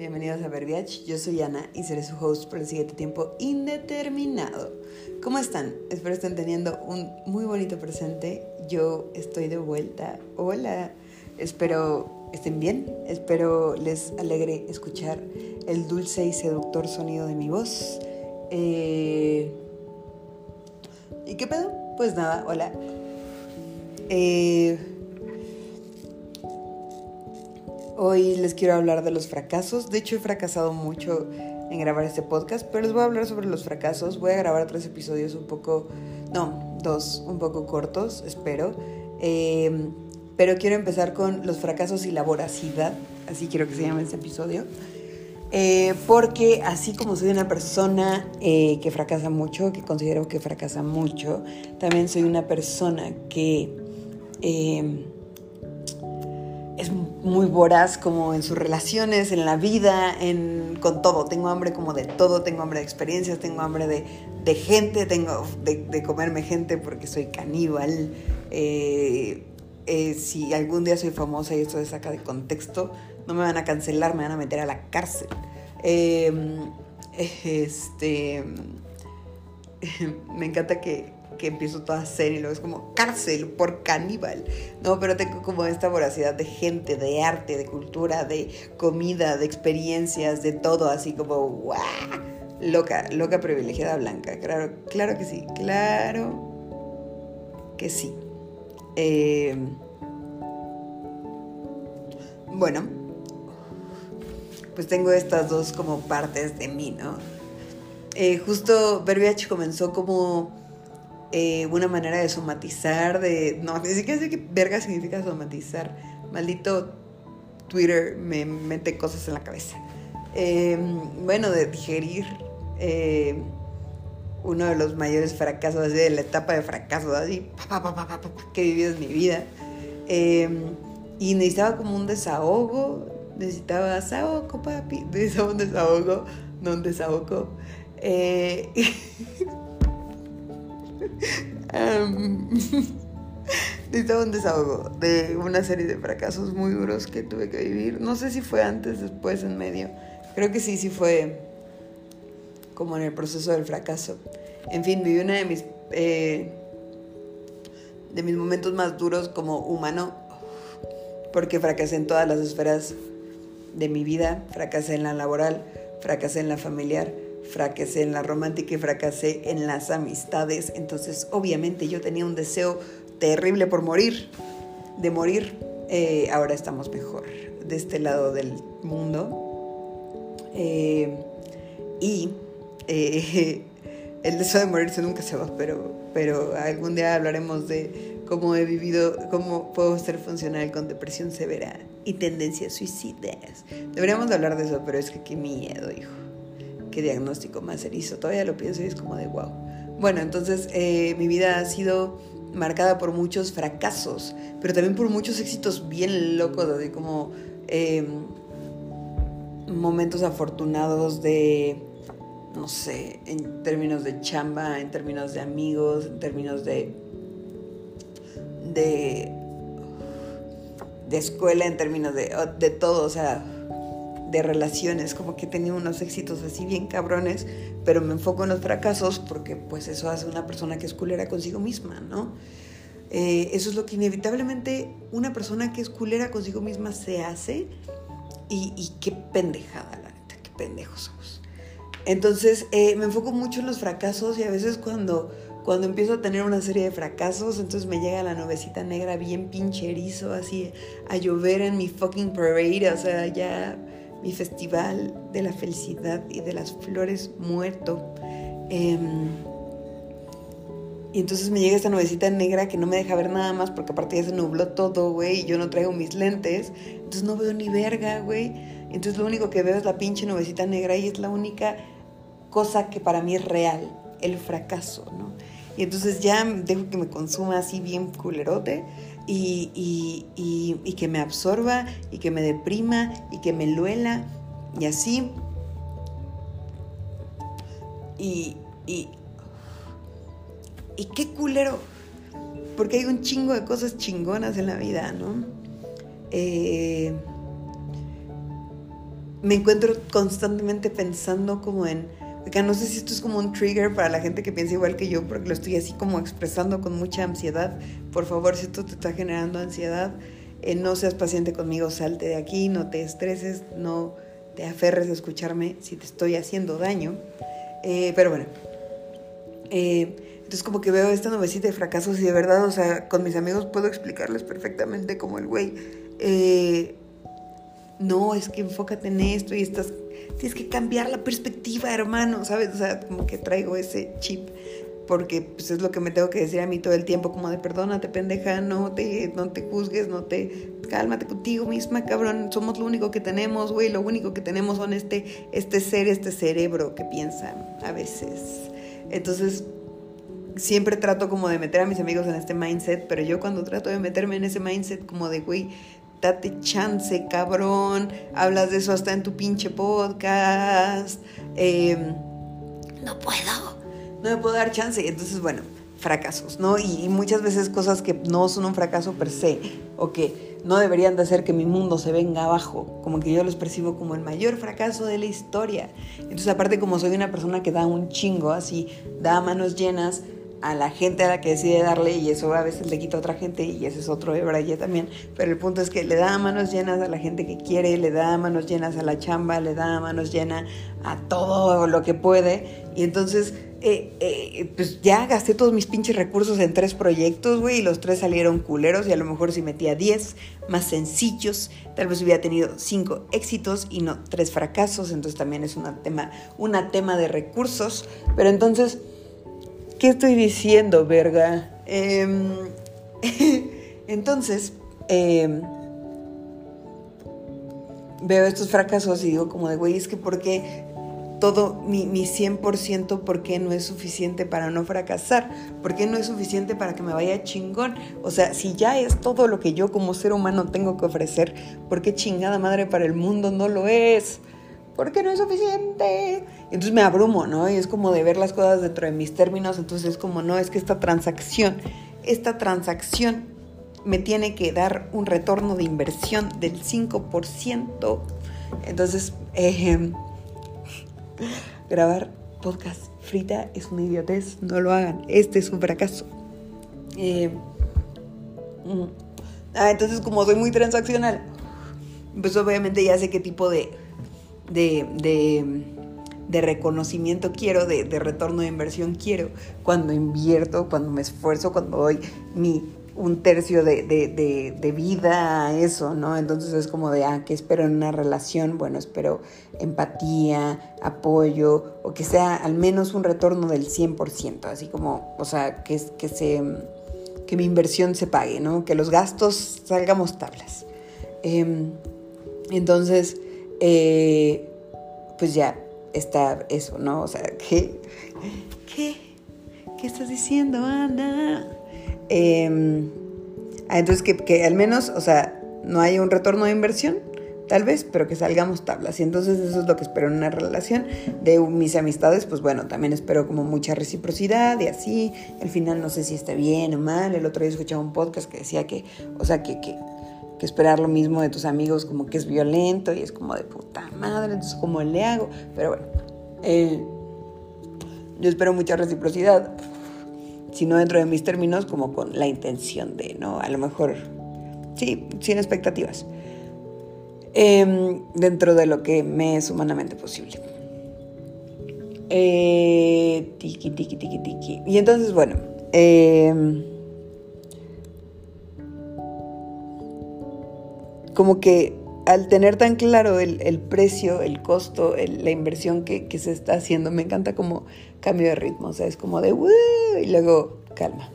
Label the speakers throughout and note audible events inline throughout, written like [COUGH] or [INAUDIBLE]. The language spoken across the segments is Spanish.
Speaker 1: bienvenidos a Verbiage. Yo soy Ana y seré su host por el siguiente tiempo indeterminado. ¿Cómo están? Espero estén teniendo un muy bonito presente. Yo estoy de vuelta. Hola. Espero estén bien. Espero les alegre escuchar el dulce y seductor sonido de mi voz. Eh, ¿Y qué pedo? Pues nada, hola. Eh, Hoy les quiero hablar de los fracasos. De hecho, he fracasado mucho en grabar este podcast, pero les voy a hablar sobre los fracasos. Voy a grabar tres episodios un poco, no, dos, un poco cortos, espero. Em, pero quiero empezar con los fracasos y la voracidad, así quiero que se llame este episodio. Eh, porque así como soy una persona eh, que fracasa mucho, que considero que fracasa mucho, también soy una persona que em, muy voraz como en sus relaciones, en la vida, en, con todo. Tengo hambre como de todo, tengo hambre de experiencias, tengo hambre de, de gente, tengo de, de, comerme gente porque soy caníbal. Eh, eh, si algún día soy famosa y esto se saca de contexto, no me van a cancelar, me van a meter a la cárcel. Eh, este, [LAUGHS] me encanta que que empiezo toda serie y luego es como cárcel por caníbal. No, pero tengo como esta voracidad de gente, de arte, de cultura, de comida, de experiencias, de todo, así como ¡guau! Loca, loca privilegiada blanca. Claro, claro que sí, claro que sí. Eh, bueno, pues tengo estas dos como partes de mí, ¿no? Eh, justo Verbiage comenzó como eh, una manera de somatizar, de... No, ni siquiera sé qué verga significa somatizar. Maldito Twitter me mete cosas en la cabeza. Eh, bueno, de digerir eh, uno de los mayores fracasos, así de la etapa de fracaso, así, pa, pa, pa, que he vivido en mi vida. y necesitaba como un desahogo, necesitaba desahogo, papi, [LAUGHS] necesitaba un desahogo, no un desahogo. [LAUGHS] [LAUGHS] um, un desahogo de una serie de fracasos muy duros que tuve que vivir. No sé si fue antes, después, en medio. Creo que sí, sí fue como en el proceso del fracaso. En fin, viví uno de mis, eh, de mis momentos más duros como humano, porque fracasé en todas las esferas de mi vida. Fracasé en la laboral, fracasé en la familiar, fracasé en la romántica y fracasé en las amistades. Entonces, obviamente, yo tenía un deseo terrible por morir, de morir. Eh, ahora estamos mejor de este lado del mundo. Eh, y eh, [LAUGHS] el deseo de morirse nunca se va, pero, pero algún día hablaremos de cómo he vivido, cómo puedo ser funcional con depresión severa y tendencias suicidas. Deberíamos hablar de eso, pero es que qué miedo, hijo qué diagnóstico más erizo. Todavía lo pienso y es como de wow. Bueno, entonces eh, mi vida ha sido marcada por muchos fracasos, pero también por muchos éxitos bien locos, de como eh, momentos afortunados de, no sé, en términos de chamba, en términos de amigos, en términos de, de, de escuela, en términos de, de todo, o sea, de relaciones, como que he tenido unos éxitos así bien cabrones, pero me enfoco en los fracasos porque pues eso hace una persona que es culera consigo misma, ¿no? Eh, eso es lo que inevitablemente una persona que es culera consigo misma se hace y, y qué pendejada, la neta, qué pendejos somos. Entonces eh, me enfoco mucho en los fracasos y a veces cuando, cuando empiezo a tener una serie de fracasos, entonces me llega la nubecita negra bien pincherizo, así a llover en mi fucking parade, o sea, ya mi festival de la felicidad y de las flores muerto. Em, y entonces me llega esta nubecita negra que no me deja ver nada más porque aparte ya se nubló todo, güey, y yo no traigo mis lentes. Entonces no veo ni verga, güey. Entonces lo único que veo es la pinche nubecita negra y es la única cosa que para mí es real, el fracaso, ¿no? Y entonces ya dejo que me consuma así bien culerote y, que me absorba y que me deprima y que me luela y así. Y, y, y qué culero, porque hay un chingo de cosas chingonas en la vida, ¿no? Eh, me encuentro constantemente pensando como en, no sé si esto es como un trigger para la gente que piensa igual que yo, porque lo estoy así como expresando con mucha ansiedad. Por favor, si esto te está generando ansiedad, eh, no seas paciente conmigo, salte de aquí, no te estreses, no te aferres a escucharme si te estoy haciendo daño. Eh, pero bueno, eh, entonces como que veo esta novecita de fracasos y de verdad, o sea, con mis amigos puedo explicarles perfectamente como el güey, no, es que enfócate en esto y estás, tienes que cambiar la perspectiva, hermano, ¿sabes? O sea, como que traigo ese chip porque pues, es lo que me tengo que decir a mí todo el tiempo, como de perdónate, pendeja, no te, no te juzgues, no te, cálmate contigo misma, cabrón, somos lo único que tenemos, güey, lo único que tenemos son este, este ser, este cerebro que piensa a veces. Entonces, siempre trato como de meter a mis amigos en este mindset, pero yo cuando trato de meterme en ese mindset como de, güey, date chance, cabrón, hablas de eso hasta en tu pinche podcast, em, no puedo no me puedo dar chance. Entonces, bueno, fracasos, ¿no? Y, muchas veces cosas que no son un fracaso per se o que no deberían de hacer que mi mundo se venga abajo, como que yo los percibo como el mayor fracaso de la historia. Entonces, aparte como soy una persona que da un chingo, así, da manos llenas a la gente a la que decide darle y eso a veces le quita a otra gente y ese es otro de también, pero el punto es que le da manos llenas a la gente que quiere, le da manos llenas a la chamba, le da manos llenas a todo lo que puede. Y entonces eh, eh, pues ya gasté todos mis pinches recursos en tres proyectos, güey, y los tres salieron culeros y a lo mejor si metía diez más sencillos, tal vez hubiera tenido cinco éxitos y no tres fracasos, entonces también es una tema, una tema de recursos, pero entonces, ¿qué estoy diciendo, verga? Em, [LAUGHS] entonces, em, veo estos fracasos y digo como de, güey, es que ¿por qué todo mi, mi 100% por qué no es suficiente para no fracasar, por qué no es suficiente para que me vaya chingón. O sea, si ya es todo lo que yo como ser humano tengo que ofrecer, ¿por qué chingada madre para el mundo no lo es? ¿Por qué no es suficiente? Entonces me abrumo, ¿no? Y es como de ver las cosas dentro de mis términos, entonces es como, no, es que esta transacción, esta transacción me tiene que dar un retorno de inversión del 5%. Entonces, Grabar podcast frita es una idiotez, no lo hagan, este es un fracaso. Eh, mm. ah, entonces como soy muy transaccional, pues obviamente ya sé qué tipo de, de, reconocimiento quiero, de, retorno de inversión quiero, cuando invierto, cuando me esfuerzo, cuando doy mi un tercio de, de, vida eso, ¿no? Entonces es como de, ah, ¿qué espero en una relación? Bueno, espero empatía, apoyo, o que sea al menos un retorno del 100%, así como, o sea, que, que, se, que mi inversión se pague, ¿no? Que los gastos salgamos tablas. Em, entonces, eh, pues ya está eso, ¿no? O sea, ¿qué? ¿Qué? ¿Qué estás diciendo, Ana? Em, ah, entonces, que, al menos, o sea, no haya un retorno de inversión, tal vez, pero que salgamos tablas. Y entonces eso es lo que espero en una relación. De mis amistades, pues bueno, también espero como mucha reciprocidad y así. Al final no sé si esté bien o mal. El otro día escuchaba un podcast que decía que, o sea, que, que, que esperar lo mismo de tus amigos como que es violento y es como de puta madre, entonces ¿cómo le hago? Pero bueno, eh, yo espero mucha reciprocidad sino dentro de mis términos como con la intención de, ¿no? A lo mejor, sí, sin expectativas, em, dentro de lo que me es humanamente posible. Eh, tiki, tiki, tiki, tiki. Y entonces, bueno, em, como que al tener tan claro el, precio, el costo, la inversión que, se está haciendo, me encanta como cambio de ritmo, o sea, es como de y luego calma.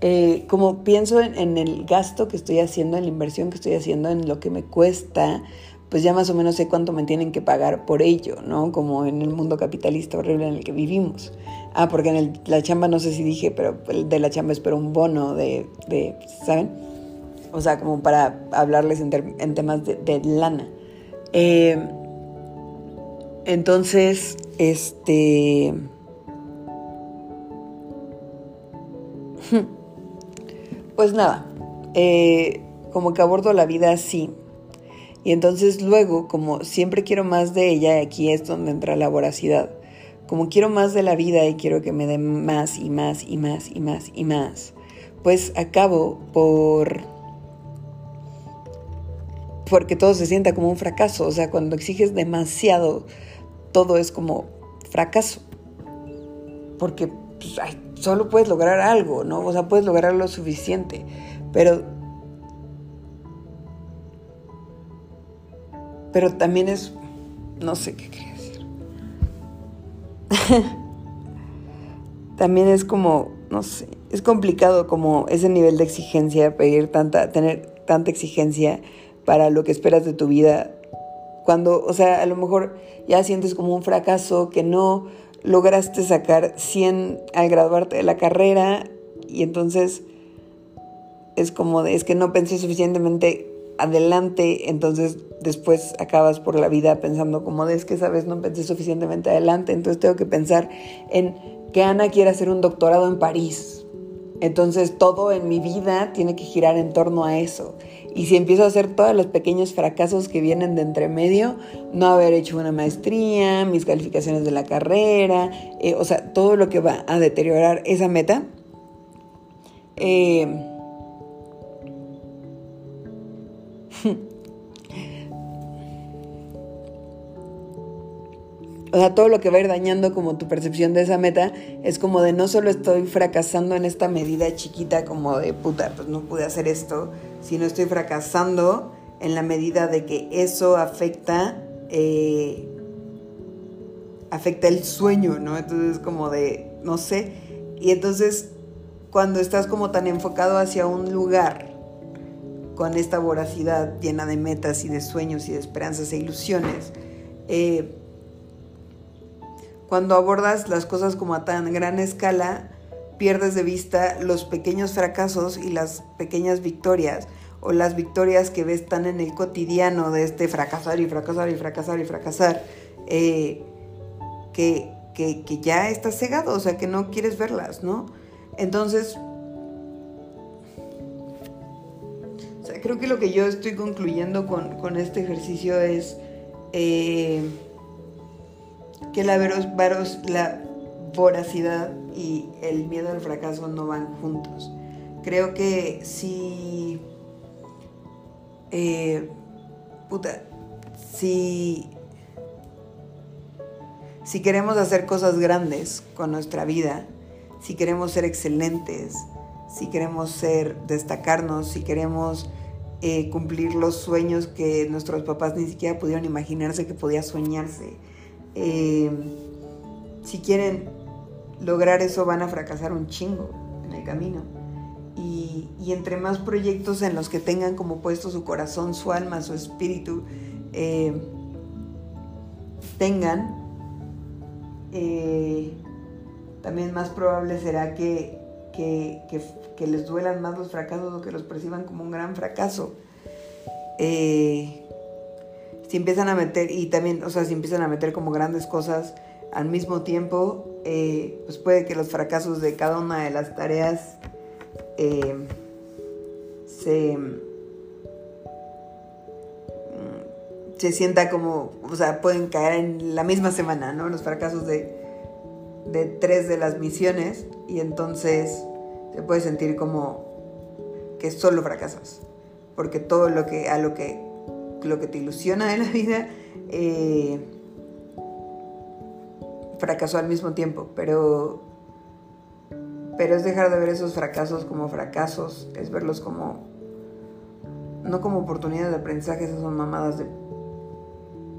Speaker 1: Eh, como pienso en, el gasto que estoy haciendo, en la inversión que estoy haciendo, en lo que me cuesta, pues ya más o menos sé cuánto me tienen que pagar por ello, ¿no? Como en el mundo capitalista horrible en el que vivimos. Ah, porque en la chamba no sé si dije, pero de la chamba espero un bono de, de ¿saben? O sea, como para hablarles en, temas de, lana. Eh, entonces, este... [LAUGHS] Pues nada, eh, como que abordo la vida así. Y entonces luego, como siempre quiero más de ella, aquí es donde entra la voracidad. Como quiero más de la vida y quiero que me dé más y más y más y más y más, pues acabo por porque todo se sienta como un fracaso. O sea, cuando exiges demasiado, todo es como fracaso. Porque pues, solo puedes lograr algo, ¿no? O sea, puedes lograr lo suficiente. Pero. Pero también es. No sé qué quería decir. [LAUGHS] también es como. No sé. Es complicado como ese nivel de exigencia, pedir tanta. tener tanta exigencia para lo que esperas de tu vida. Cuando, o sea, a lo mejor ya sientes como un fracaso que no lograste sacar 100 al graduarte de la carrera y entonces es como de, es que no pensé suficientemente adelante, entonces después acabas por la vida pensando como de, es que esa vez no pensé suficientemente adelante, entonces tengo que pensar en que Ana quiere hacer un doctorado en París. Entonces todo en mi vida tiene que girar en torno a eso. Y si empiezo a hacer todos los pequeños fracasos que vienen de entre medio, no haber hecho una maestría, mis calificaciones de la carrera, eh, o sea, todo lo que va a deteriorar esa meta, eh, [LAUGHS] O sea, todo lo que va a ir dañando como tu percepción de esa meta es como de no solo estoy fracasando en esta medida chiquita como de puta, pues no pude hacer esto, sino estoy fracasando en la medida de que eso afecta, eh, afecta el sueño, ¿no? Entonces como de, no sé, y entonces cuando estás como tan enfocado hacia un lugar, con esta voracidad llena de metas y de sueños y de esperanzas e ilusiones, eh, cuando abordas las cosas como a tan gran escala, pierdes de vista los pequeños fracasos y las pequeñas victorias o las victorias que ves tan en el cotidiano de este fracasar y fracasar y fracasar y fracasar, eh, que, que, ya estás cegado, o sea, que no quieres verlas, ¿no? Entonces, o sea, creo que lo que yo estoy concluyendo con, este ejercicio es... Eh, que la, la voracidad y el miedo al fracaso no van juntos. Creo que si... Eh, puta, si... Si queremos hacer cosas grandes con nuestra vida, si queremos ser excelentes, si queremos ser, destacarnos, si queremos eh, cumplir los sueños que nuestros papás ni siquiera pudieron imaginarse que podía soñarse, eh, si quieren lograr eso van a fracasar un chingo en el camino. Y, entre más proyectos en los que tengan como puesto su corazón, su alma, su espíritu, eh, tengan, eh, también más probable será que, que, les duelan más los fracasos o que los perciban como un gran fracaso. Eh, si empiezan a meter, y también, o sea, si empiezan a meter como grandes cosas al mismo tiempo, eh, pues puede que los fracasos de cada una de las tareas eh, se, mm, se sienta como, o sea, pueden caer en la misma semana, ¿no? Los fracasos de, de tres de las misiones y entonces se puede sentir como que solo fracasas, porque todo lo que a lo que lo que te ilusiona de la [LAUGHS] vida, eh, fracasó al mismo tiempo, pero, pero es dejar de ver esos fracasos como fracasos, es verlos como, no como oportunidades de aprendizaje, esas son mamadas de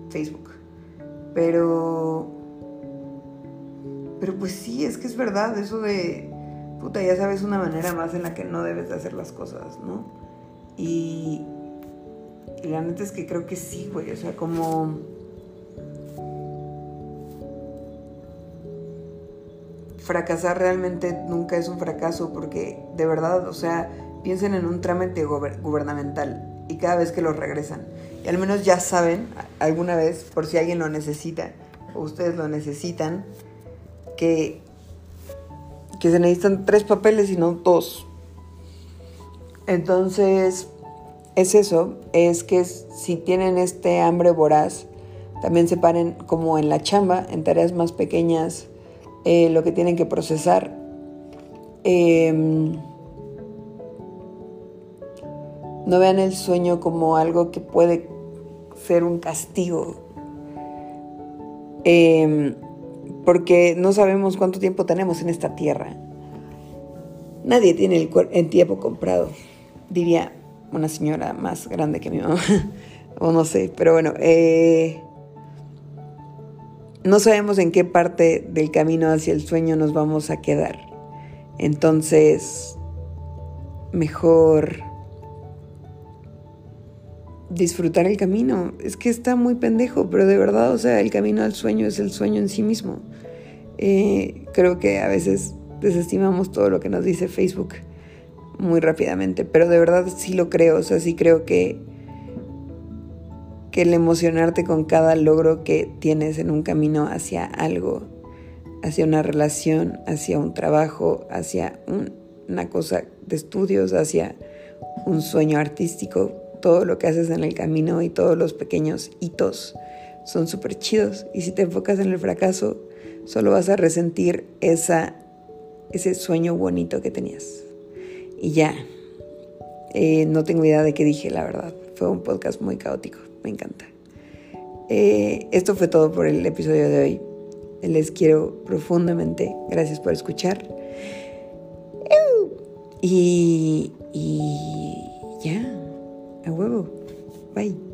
Speaker 1: Facebook, pero, pero pues sí, es que es verdad, eso de, puta, ya sabes una manera más en la que no debes de hacer las cosas, ¿no? Y, y la neta es que creo que sí, güey. O sea, como... Fracasar realmente nunca es un fracaso porque de verdad, o sea, piensen en un trámite gubernamental y cada vez que lo regresan. Y al menos ya saben, alguna vez, por si alguien lo necesita o ustedes lo necesitan, que, que se necesitan tres papeles y no dos. Entonces, es eso, es que si tienen este hambre voraz, también separen como en la chamba, en tareas más pequeñas, eh, lo que tienen que procesar. Em, no vean el sueño como algo que puede ser un castigo. Em, porque no sabemos cuánto tiempo tenemos en esta tierra. Nadie tiene el, tiempo comprado, diría una señora más grande que mi mamá, [LAUGHS] o no sé, pero bueno, eh, no sabemos en qué parte del camino hacia el sueño nos vamos a quedar. Entonces, mejor disfrutar el camino. Es que está muy pendejo, pero de verdad, o sea, el camino al sueño es el sueño en sí mismo. Eh, creo que a veces desestimamos todo lo que nos dice Facebook muy rápidamente, pero de verdad sí lo creo, o sea, sí creo que, que el emocionarte con cada logro que tienes en un camino hacia algo, hacia una relación, hacia un trabajo, hacia una cosa de estudios, hacia un sueño artístico, todo lo que haces en el camino y todos los pequeños hitos son súper chidos. Y si te enfocas en el fracaso, solo vas a resentir esa, ese sueño bonito que tenías. Y ya, eh, no tengo idea de qué dije, la verdad. Fue un podcast muy caótico, me encanta. Eh, esto fue todo por el episodio de hoy. Les quiero profundamente. Gracias por escuchar. Y, y ya, a huevo. Bye.